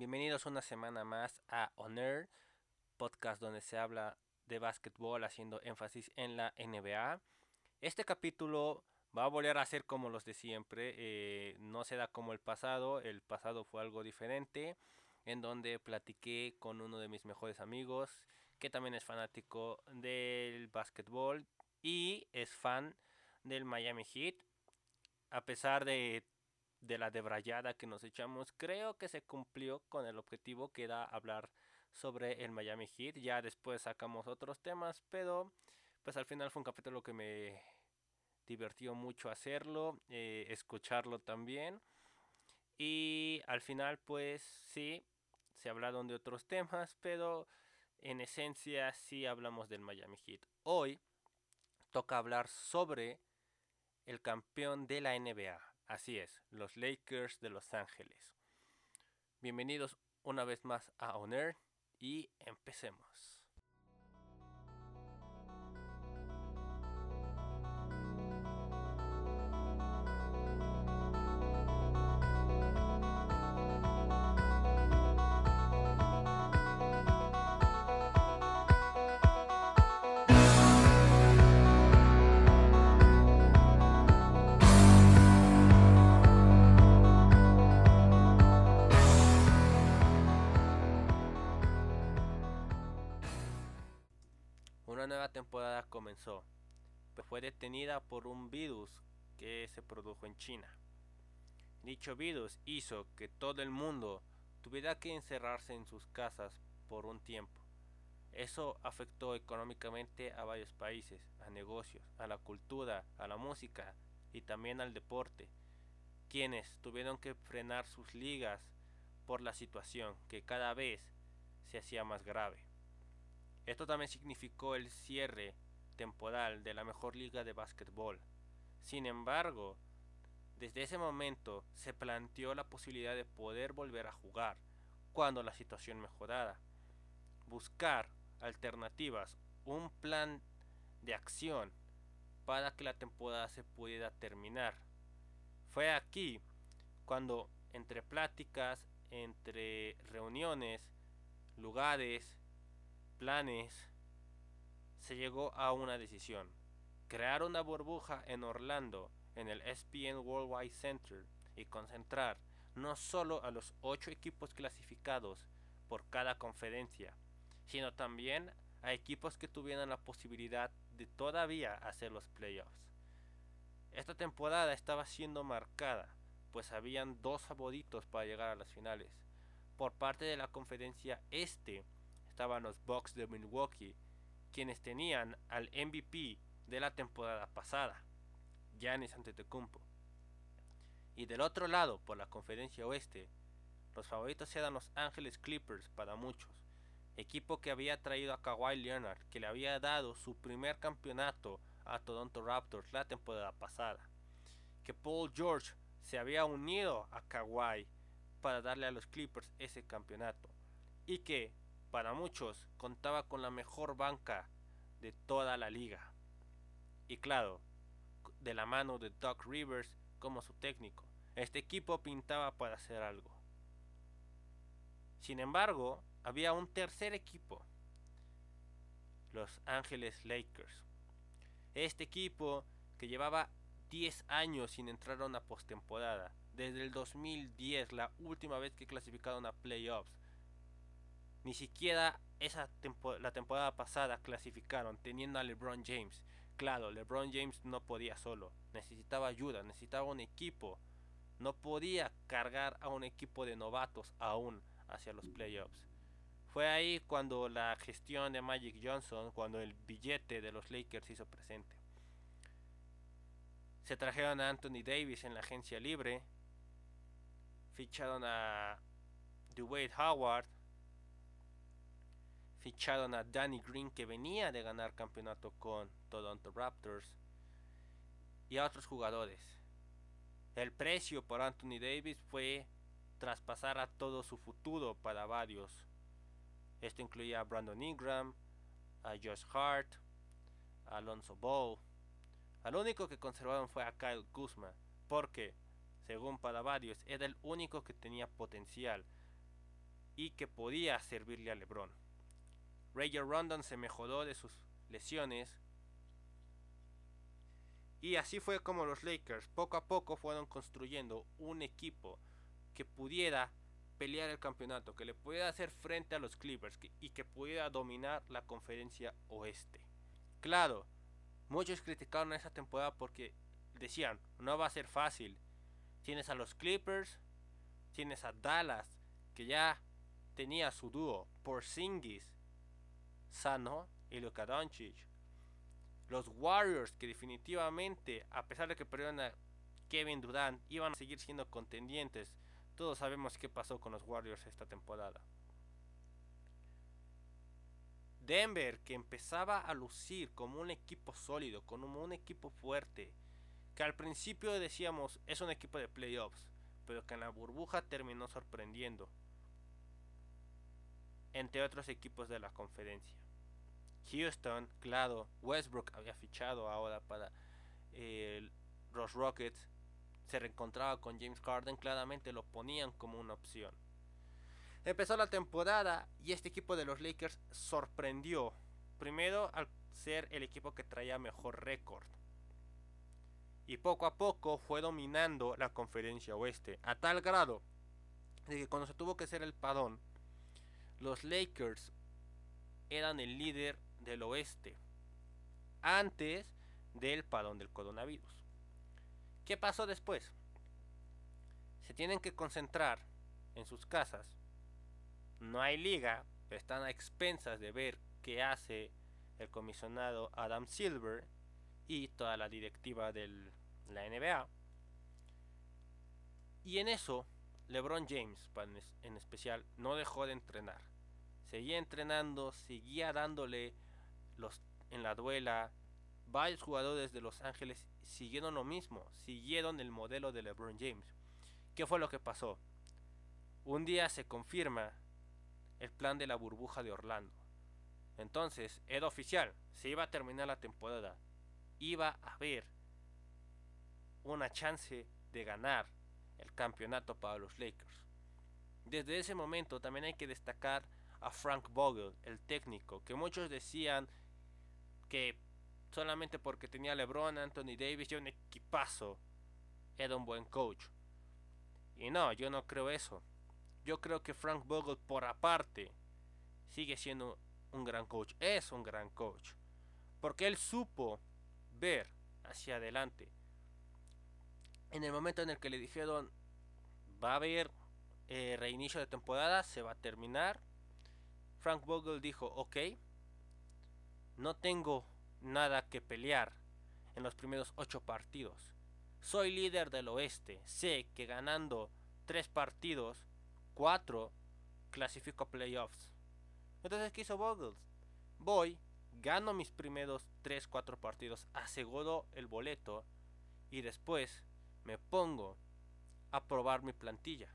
Bienvenidos una semana más a Honor, podcast donde se habla de básquetbol haciendo énfasis en la NBA. Este capítulo va a volver a ser como los de siempre, eh, no se da como el pasado, el pasado fue algo diferente, en donde platiqué con uno de mis mejores amigos, que también es fanático del básquetbol y es fan del Miami Heat. A pesar de, de la debrayada que nos echamos, creo que se cumplió con el objetivo que era hablar sobre el Miami Heat. Ya después sacamos otros temas, pero pues al final fue un capítulo que me divertió mucho hacerlo, eh, escucharlo también. Y al final pues sí, se hablaron de otros temas, pero en esencia sí hablamos del Miami Heat. Hoy toca hablar sobre el campeón de la NBA. Así es, los Lakers de Los Ángeles. Bienvenidos una vez más a Honor y empecemos. Una nueva temporada comenzó, pero fue detenida por un virus que se produjo en China. Dicho virus hizo que todo el mundo tuviera que encerrarse en sus casas por un tiempo. Eso afectó económicamente a varios países, a negocios, a la cultura, a la música y también al deporte, quienes tuvieron que frenar sus ligas por la situación que cada vez se hacía más grave. Esto también significó el cierre temporal de la mejor liga de básquetbol. Sin embargo, desde ese momento se planteó la posibilidad de poder volver a jugar cuando la situación mejorara. Buscar alternativas, un plan de acción para que la temporada se pudiera terminar. Fue aquí cuando entre pláticas, entre reuniones, lugares, planes, se llegó a una decisión. Crear una burbuja en Orlando, en el SPN Worldwide Center, y concentrar no solo a los ocho equipos clasificados por cada conferencia, sino también a equipos que tuvieran la posibilidad de todavía hacer los playoffs. Esta temporada estaba siendo marcada, pues habían dos favoritos para llegar a las finales. Por parte de la conferencia este, estaban los Bucks de Milwaukee, quienes tenían al MVP de la temporada pasada, Giannis Antetokounmpo. Y del otro lado, por la conferencia oeste, los favoritos eran los Angeles Clippers para muchos, equipo que había traído a Kawhi Leonard, que le había dado su primer campeonato a Toronto Raptors la temporada pasada, que Paul George se había unido a Kawhi para darle a los Clippers ese campeonato, y que para muchos contaba con la mejor banca de toda la liga. Y claro, de la mano de Doc Rivers como su técnico, este equipo pintaba para hacer algo. Sin embargo, había un tercer equipo, los Ángeles Lakers. Este equipo que llevaba 10 años sin entrar a una postemporada, desde el 2010, la última vez que clasificaron a playoffs, ni siquiera esa la temporada pasada clasificaron teniendo a LeBron James. Claro, LeBron James no podía solo, necesitaba ayuda, necesitaba un equipo. No podía cargar a un equipo de novatos aún hacia los playoffs. Fue ahí cuando la gestión de Magic Johnson, cuando el billete de los Lakers hizo presente. Se trajeron a Anthony Davis en la agencia libre, ficharon a Dwayne Howard, ficharon a Danny Green que venía de ganar campeonato con Toronto Raptors y a otros jugadores. El precio por Anthony Davis fue traspasar a todo su futuro para varios. Esto incluía a Brandon Ingram, a Josh Hart, a Alonso Ball. Al único que conservaron fue a Kyle Kuzma, porque, según para varios, era el único que tenía potencial y que podía servirle a LeBron. Rager Rondon se mejoró de sus lesiones y así fue como los Lakers poco a poco fueron construyendo un equipo que pudiera pelear el campeonato, que le pudiera hacer frente a los Clippers y que pudiera dominar la conferencia oeste. Claro, muchos criticaron esa temporada porque decían, no va a ser fácil. Tienes a los Clippers, tienes a Dallas, que ya tenía su dúo, Porzingis, Sano y Luka Doncic. Los Warriors, que definitivamente, a pesar de que perdieron a Kevin Durant, iban a seguir siendo contendientes. Todos sabemos qué pasó con los Warriors esta temporada. Denver, que empezaba a lucir como un equipo sólido, como un equipo fuerte, que al principio decíamos es un equipo de playoffs, pero que en la burbuja terminó sorprendiendo, entre otros equipos de la conferencia. Houston, claro, Westbrook había fichado ahora para los Rockets, se reencontraba con James Harden, claramente lo ponían como una opción. Empezó la temporada y este equipo de los Lakers sorprendió, primero al ser el equipo que traía mejor récord. Y poco a poco fue dominando la conferencia oeste, a tal grado de que cuando se tuvo que hacer el padón, los Lakers eran el líder del oeste antes del padrón del coronavirus. ¿Qué pasó después? Se tienen que concentrar en sus casas. No hay liga, están a expensas de ver qué hace el comisionado Adam Silver y toda la directiva de la NBA. Y en eso, LeBron James, en especial, no dejó de entrenar. Seguía entrenando, seguía dándole en la duela, varios jugadores de Los Ángeles siguieron lo mismo, siguieron el modelo de LeBron James. ¿Qué fue lo que pasó? Un día se confirma el plan de la burbuja de Orlando. Entonces, era oficial, se iba a terminar la temporada. Iba a haber una chance de ganar el campeonato para los Lakers. Desde ese momento también hay que destacar a Frank Vogel, el técnico, que muchos decían que solamente porque tenía LeBron, Anthony Davis y un equipazo, era un buen coach. Y no, yo no creo eso. Yo creo que Frank Vogel, por aparte, sigue siendo un gran coach. Es un gran coach. Porque él supo ver hacia adelante. En el momento en el que le dijeron, va a haber eh, reinicio de temporada, se va a terminar. Frank Vogel dijo, ok, no tengo nada que pelear en los primeros ocho partidos. Soy líder del oeste. Sé que ganando tres partidos, cuatro, clasifico a playoffs. Entonces, ¿qué hizo Vogel? Voy, gano mis primeros tres, cuatro partidos, aseguro el boleto y después me pongo a probar mi plantilla.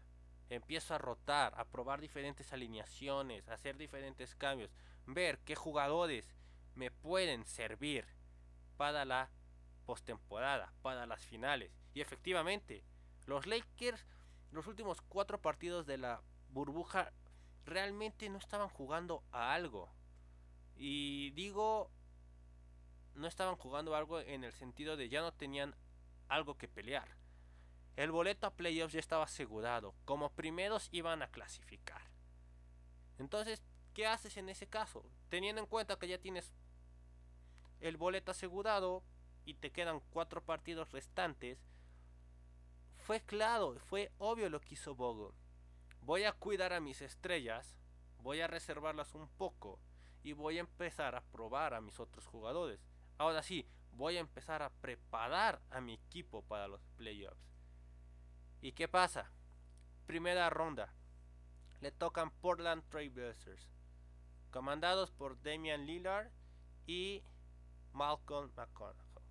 Empiezo a rotar, a probar diferentes alineaciones, a hacer diferentes cambios, ver qué jugadores me pueden servir para la postemporada, para las finales. Y efectivamente, los Lakers, los últimos cuatro partidos de la burbuja, realmente no estaban jugando a algo. Y digo, no estaban jugando algo en el sentido de ya no tenían algo que pelear. El boleto a playoffs ya estaba asegurado. Como primeros iban a clasificar. Entonces, ¿qué haces en ese caso? Teniendo en cuenta que ya tienes el boleto asegurado y te quedan cuatro partidos restantes, fue claro, fue obvio lo que hizo Bogo. Voy a cuidar a mis estrellas, voy a reservarlas un poco y voy a empezar a probar a mis otros jugadores. Ahora sí, voy a empezar a preparar a mi equipo para los playoffs. ¿Y qué pasa? Primera ronda. Le tocan Portland Trailblazers, comandados por Damian Lillard y Malcolm McConaughey.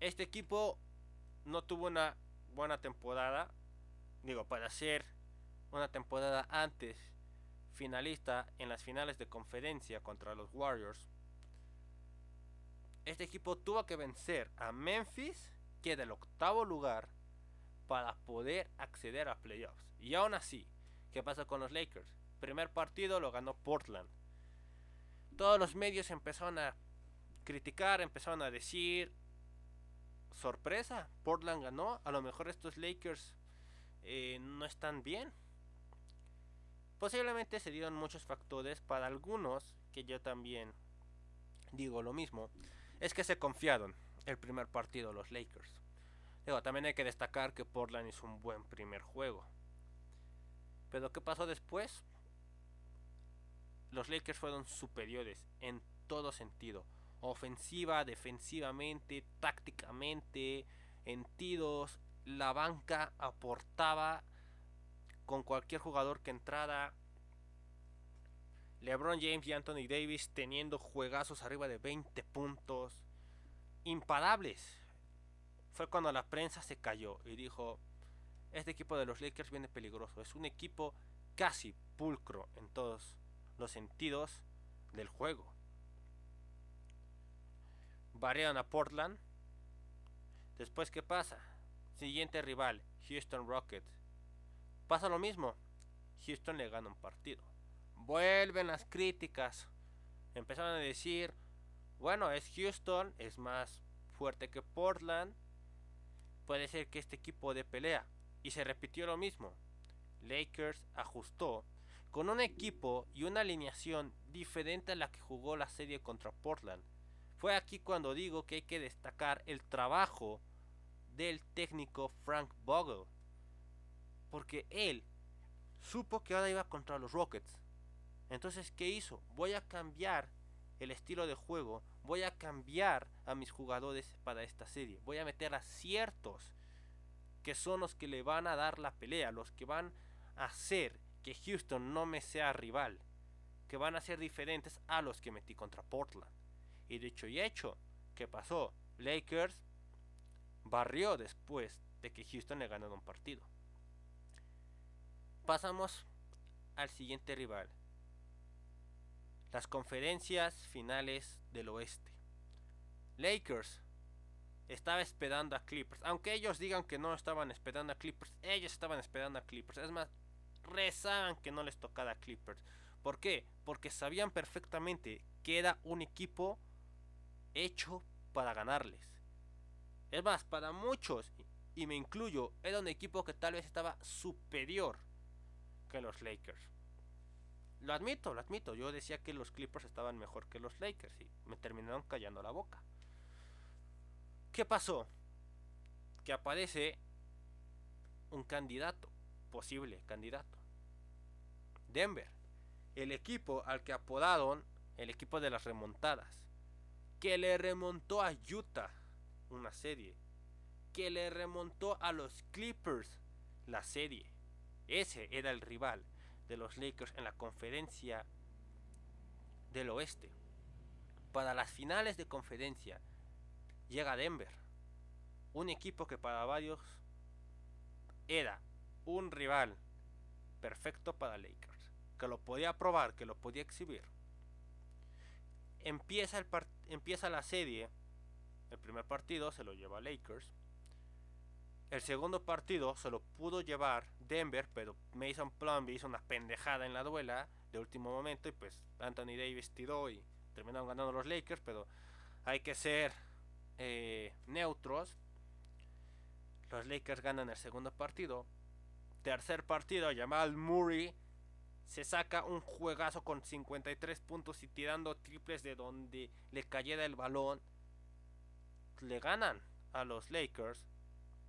Este equipo no tuvo una buena temporada. Digo, para ser una temporada antes finalista en las finales de conferencia contra los Warriors. Este equipo tuvo que vencer a Memphis, que del octavo lugar, para poder acceder a playoffs. Y aún así, ¿qué pasa con los Lakers? Primer partido lo ganó Portland. Todos los medios empezaron a criticar, empezaron a decir, sorpresa, Portland ganó, a lo mejor estos Lakers eh, no están bien. Posiblemente se dieron muchos factores para algunos, que yo también digo lo mismo, es que se confiaron el primer partido los Lakers. Digo, también hay que destacar que Portland hizo un buen primer juego. Pero ¿qué pasó después? Los Lakers fueron superiores en todo sentido. Ofensiva, defensivamente, tácticamente, en tiros. La banca aportaba con cualquier jugador que entrara. LeBron James y Anthony Davis teniendo juegazos arriba de 20 puntos. Imparables. Fue cuando la prensa se cayó y dijo, este equipo de los Lakers viene peligroso. Es un equipo casi pulcro en todos los sentidos del juego. Barrean a Portland. Después, ¿qué pasa? Siguiente rival, Houston Rockets. Pasa lo mismo. Houston le gana un partido. Vuelven las críticas. Empezaron a decir, bueno, es Houston, es más fuerte que Portland. Puede ser que este equipo de pelea. Y se repitió lo mismo. Lakers ajustó con un equipo y una alineación diferente a la que jugó la serie contra Portland. Fue aquí cuando digo que hay que destacar el trabajo del técnico Frank Vogel. Porque él supo que ahora iba contra los Rockets. Entonces, ¿qué hizo? Voy a cambiar el estilo de juego. Voy a cambiar a mis jugadores para esta serie. Voy a meter a ciertos que son los que le van a dar la pelea. Los que van a hacer que Houston no me sea rival. Que van a ser diferentes a los que metí contra Portland. Y dicho y hecho, ¿qué pasó? Lakers barrió después de que Houston le ganó un partido. Pasamos al siguiente rival. Las conferencias finales del oeste. Lakers estaba esperando a Clippers. Aunque ellos digan que no estaban esperando a Clippers, ellos estaban esperando a Clippers. Es más, rezaban que no les tocara Clippers. ¿Por qué? Porque sabían perfectamente que era un equipo hecho para ganarles. Es más, para muchos, y me incluyo, era un equipo que tal vez estaba superior que los Lakers. Lo admito, lo admito. Yo decía que los Clippers estaban mejor que los Lakers y me terminaron callando la boca. ¿Qué pasó? Que aparece un candidato, posible candidato. Denver, el equipo al que apodaron el equipo de las remontadas, que le remontó a Utah una serie, que le remontó a los Clippers la serie. Ese era el rival de los Lakers en la conferencia del oeste. Para las finales de conferencia llega Denver, un equipo que para varios era un rival perfecto para Lakers, que lo podía probar, que lo podía exhibir. Empieza, el empieza la serie, el primer partido se lo lleva Lakers, el segundo partido se lo pudo llevar Denver, pero Mason Plumlee hizo una pendejada en la duela de último momento y pues Anthony Davis tiró y terminaron ganando los Lakers, pero hay que ser eh, neutros. Los Lakers ganan el segundo partido. Tercer partido, Jamal Murray se saca un juegazo con 53 puntos y tirando triples de donde le cayera el balón. Le ganan a los Lakers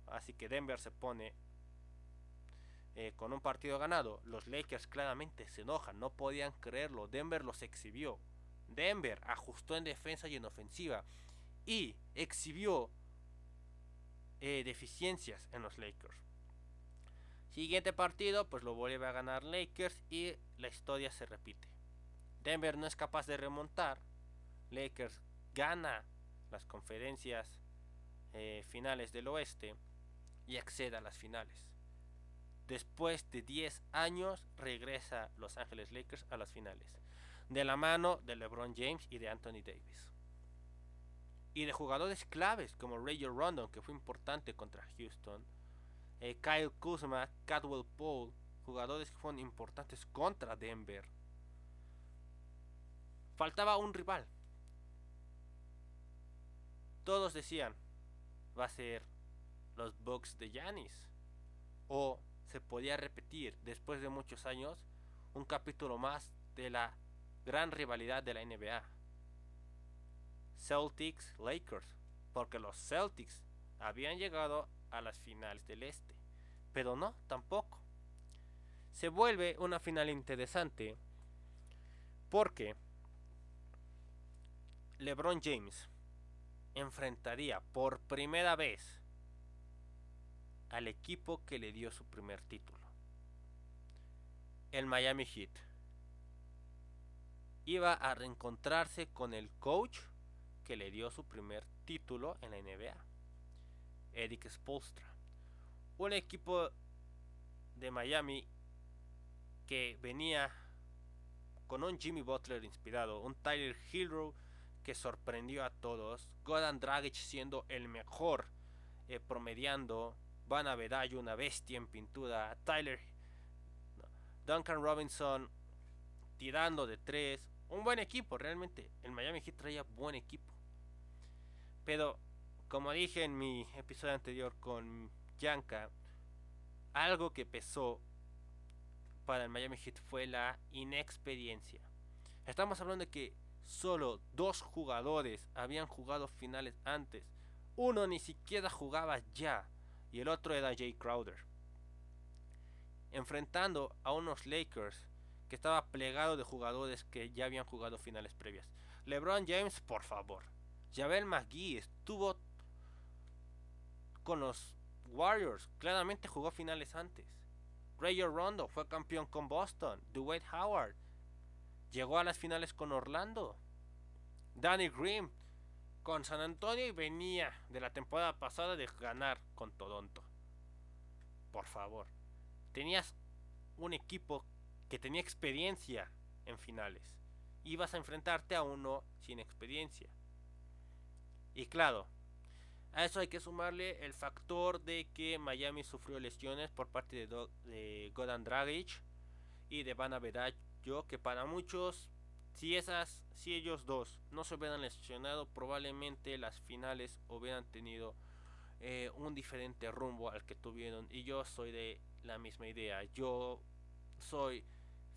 Así que Denver se pone eh, con un partido ganado. Los Lakers claramente se enojan, no podían creerlo. Denver los exhibió. Denver ajustó en defensa y en ofensiva. Y exhibió eh, deficiencias en los Lakers. Siguiente partido, pues lo vuelve a ganar Lakers y la historia se repite. Denver no es capaz de remontar. Lakers gana las conferencias eh, finales del oeste y accede a las finales. Después de 10 años regresa Los Ángeles Lakers a las finales, de la mano de LeBron James y de Anthony Davis. Y de jugadores claves como Ray Rondon, que fue importante contra Houston, eh, Kyle Kuzma, Cadwell Paul, jugadores que fueron importantes contra Denver. Faltaba un rival. Todos decían, va a ser los Bucks de Yanis. O se podía repetir después de muchos años un capítulo más de la gran rivalidad de la NBA. Celtics Lakers, porque los Celtics habían llegado a las finales del este, pero no, tampoco. Se vuelve una final interesante porque LeBron James enfrentaría por primera vez al equipo que le dio su primer título. El Miami Heat. Iba a reencontrarse con el coach que le dio su primer título en la NBA. Eric Spolstra. Un equipo de Miami que venía con un Jimmy Butler inspirado, un Tyler Hero que sorprendió a todos, Goran Dragic siendo el mejor eh, promediando Van Avedallo, una bestia en pintura. Tyler. Duncan Robinson tirando de tres. Un buen equipo, realmente. El Miami Heat traía buen equipo. Pero, como dije en mi episodio anterior con Yanka, algo que pesó para el Miami Heat fue la inexperiencia. Estamos hablando de que solo dos jugadores habían jugado finales antes. Uno ni siquiera jugaba ya y el otro era Jay Crowder. Enfrentando a unos Lakers que estaba plegado de jugadores que ya habían jugado finales previas. LeBron James, por favor. Javel McGee estuvo con los Warriors. Claramente jugó finales antes. Rayon Rondo fue campeón con Boston. Dwight Howard llegó a las finales con Orlando. Danny Green con San Antonio y venía de la temporada pasada de ganar con Toronto. Por favor, tenías un equipo que tenía experiencia en finales. Ibas a enfrentarte a uno sin experiencia. Y claro, a eso hay que sumarle el factor de que Miami sufrió lesiones por parte de, de Godan Dragic y de Van Yo que para muchos si esas, si ellos dos no se hubieran lesionado, probablemente las finales hubieran tenido eh, un diferente rumbo al que tuvieron. Y yo soy de la misma idea. Yo soy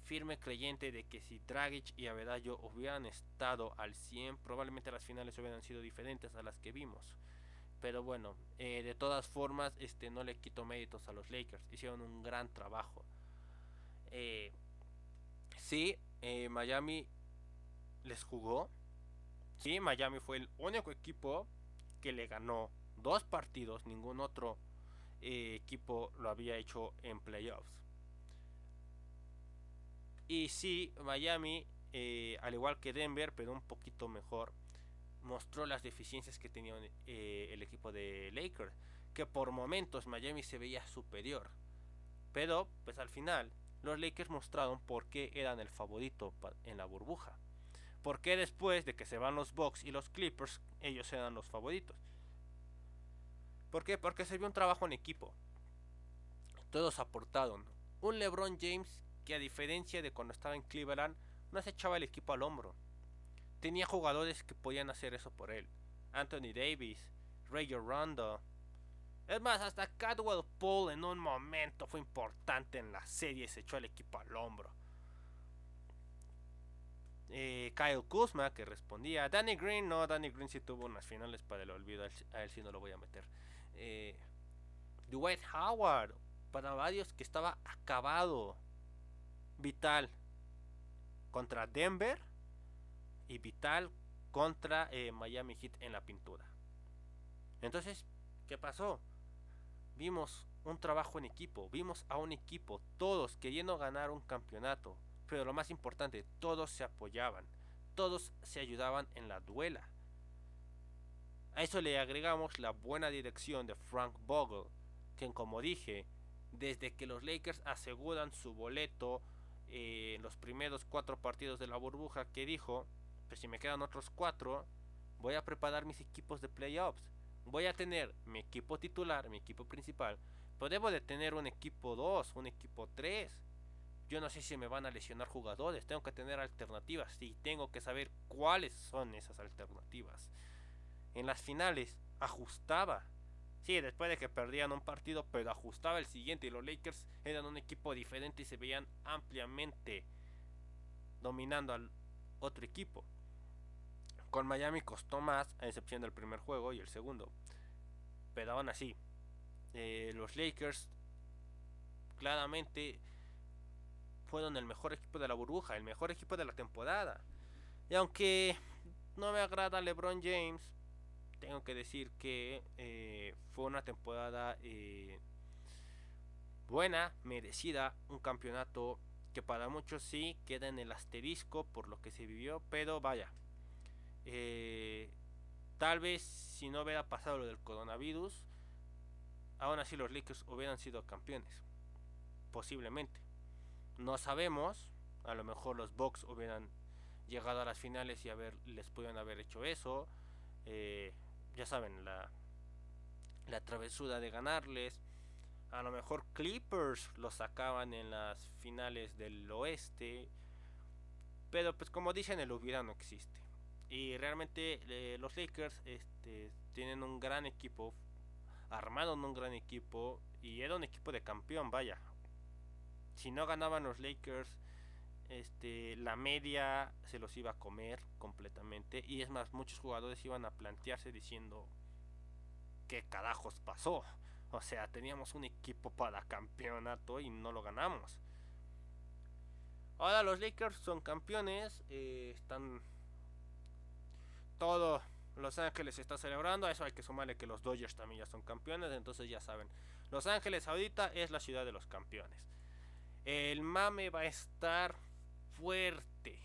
firme creyente de que si Dragic y Avedallo hubieran estado al 100, probablemente las finales hubieran sido diferentes a las que vimos. Pero bueno, eh, de todas formas, este no le quito méritos a los Lakers. Hicieron un gran trabajo. Eh, sí, Miami les jugó. Sí, Miami fue el único equipo que le ganó dos partidos. Ningún otro eh, equipo lo había hecho en playoffs. Y sí, Miami, eh, al igual que Denver, pero un poquito mejor, mostró las deficiencias que tenía eh, el equipo de Lakers. Que por momentos Miami se veía superior. Pero, pues al final, los Lakers mostraron por qué eran el favorito en la burbuja. ¿Por qué después de que se van los Bucks y los Clippers, ellos eran los favoritos? ¿Por qué? Porque se vio un trabajo en equipo. Todos aportaron. Un LeBron James que a diferencia de cuando estaba en Cleveland, no se echaba el equipo al hombro. Tenía jugadores que podían hacer eso por él. Anthony Davis, Rayo Rondo. Es más, hasta Cadwell Paul en un momento fue importante en la serie y se echó el equipo al hombro eh, Kyle Kuzma que respondía. Danny Green, no, Danny Green sí tuvo unas finales para el olvido, a él sí no lo voy a meter. Eh, Dwight Howard, para varios que estaba acabado. Vital contra Denver y Vital contra eh, Miami Heat en la pintura. Entonces, ¿qué pasó? Vimos un trabajo en equipo, vimos a un equipo, todos queriendo ganar un campeonato, pero lo más importante, todos se apoyaban, todos se ayudaban en la duela. A eso le agregamos la buena dirección de Frank Vogel, que como dije, desde que los Lakers aseguran su boleto eh, en los primeros cuatro partidos de la burbuja, que dijo, pues si me quedan otros cuatro, voy a preparar mis equipos de playoffs. Voy a tener mi equipo titular, mi equipo principal, Pero debo de tener un equipo 2, un equipo 3. Yo no sé si me van a lesionar jugadores. Tengo que tener alternativas. Y tengo que saber cuáles son esas alternativas. En las finales ajustaba. Sí, después de que perdían un partido, pero ajustaba el siguiente. Y los Lakers eran un equipo diferente y se veían ampliamente dominando al otro equipo. Con Miami costó más, a excepción del primer juego y el segundo. Pero aún así, eh, los Lakers claramente fueron el mejor equipo de la burbuja, el mejor equipo de la temporada. Y aunque no me agrada LeBron James, tengo que decir que eh, fue una temporada eh, buena, merecida, un campeonato que para muchos sí queda en el asterisco por lo que se vivió, pero vaya, tal vez si no hubiera pasado lo del coronavirus, aún así los Lakers hubieran sido campeones. Posiblemente. No sabemos. A lo mejor los Bucks hubieran llegado a las finales y haber, les pudieran haber hecho eso. Eh, ya saben, la, la travesura de ganarles. A lo mejor Clippers los sacaban en las finales del oeste. Pero pues como dicen, el hubiera no existe. Y realmente eh, los Lakers este, tienen un gran equipo armaron un gran equipo y era un equipo de campeón, vaya. Si no ganaban los Lakers, este, la media se los iba a comer completamente. Y es más, muchos jugadores iban a plantearse diciendo, ¿qué carajos pasó? O sea, teníamos un equipo para campeonato y no lo ganamos. Ahora los Lakers son campeones, eh, están todo los Ángeles está celebrando, a eso hay que sumarle que los Dodgers también ya son campeones, entonces ya saben. Los Ángeles ahorita es la ciudad de los campeones. El mame va a estar fuerte,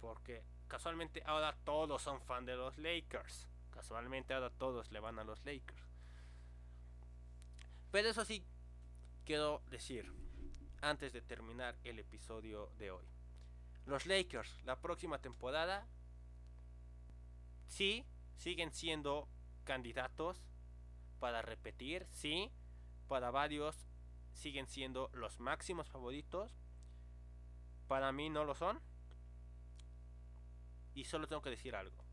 porque casualmente ahora todos son fan de los Lakers. Casualmente ahora todos le van a los Lakers. Pero eso sí, quiero decir, antes de terminar el episodio de hoy. Los Lakers, la próxima temporada Sí, siguen siendo candidatos para repetir, sí, para varios siguen siendo los máximos favoritos. Para mí no lo son. Y solo tengo que decir algo.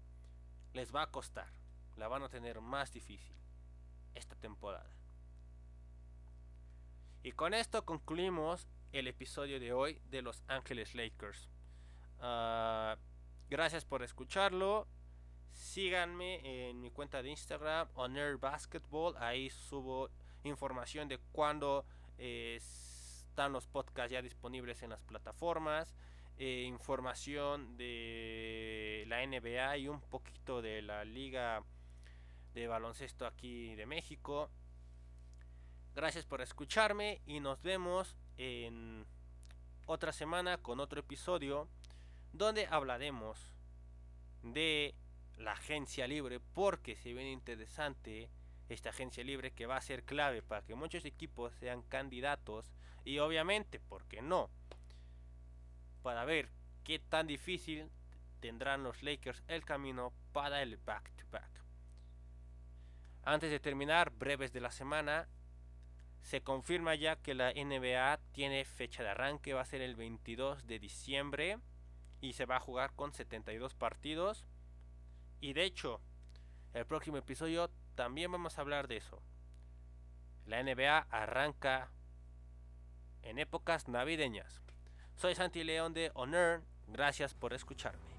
Les va a costar. La van a tener más difícil esta temporada. Y con esto concluimos el episodio de hoy de Los Ángeles Lakers. Ah, gracias por escucharlo. Síganme en mi cuenta de Instagram, Honor Basketball. Ahí subo información de cuándo eh, están los podcasts ya disponibles en las plataformas. Eh, información de la NBA y un poquito de la liga de baloncesto aquí de México. Gracias por escucharme y nos vemos en otra semana con otro episodio donde hablaremos de la agencia libre porque se ve interesante esta agencia libre que va a ser clave para que muchos equipos sean candidatos y obviamente, ¿por qué no? Para ver qué tan difícil tendrán los Lakers el camino para el back to back. Antes de terminar, breves de la semana, se confirma ya que la NBA tiene fecha de arranque, va a ser el 22 de diciembre y se va a jugar con 72 partidos. Y de hecho, el próximo episodio también vamos a hablar de eso. La NBA arranca en épocas navideñas. Soy Santi León de Honor. Gracias por escucharme.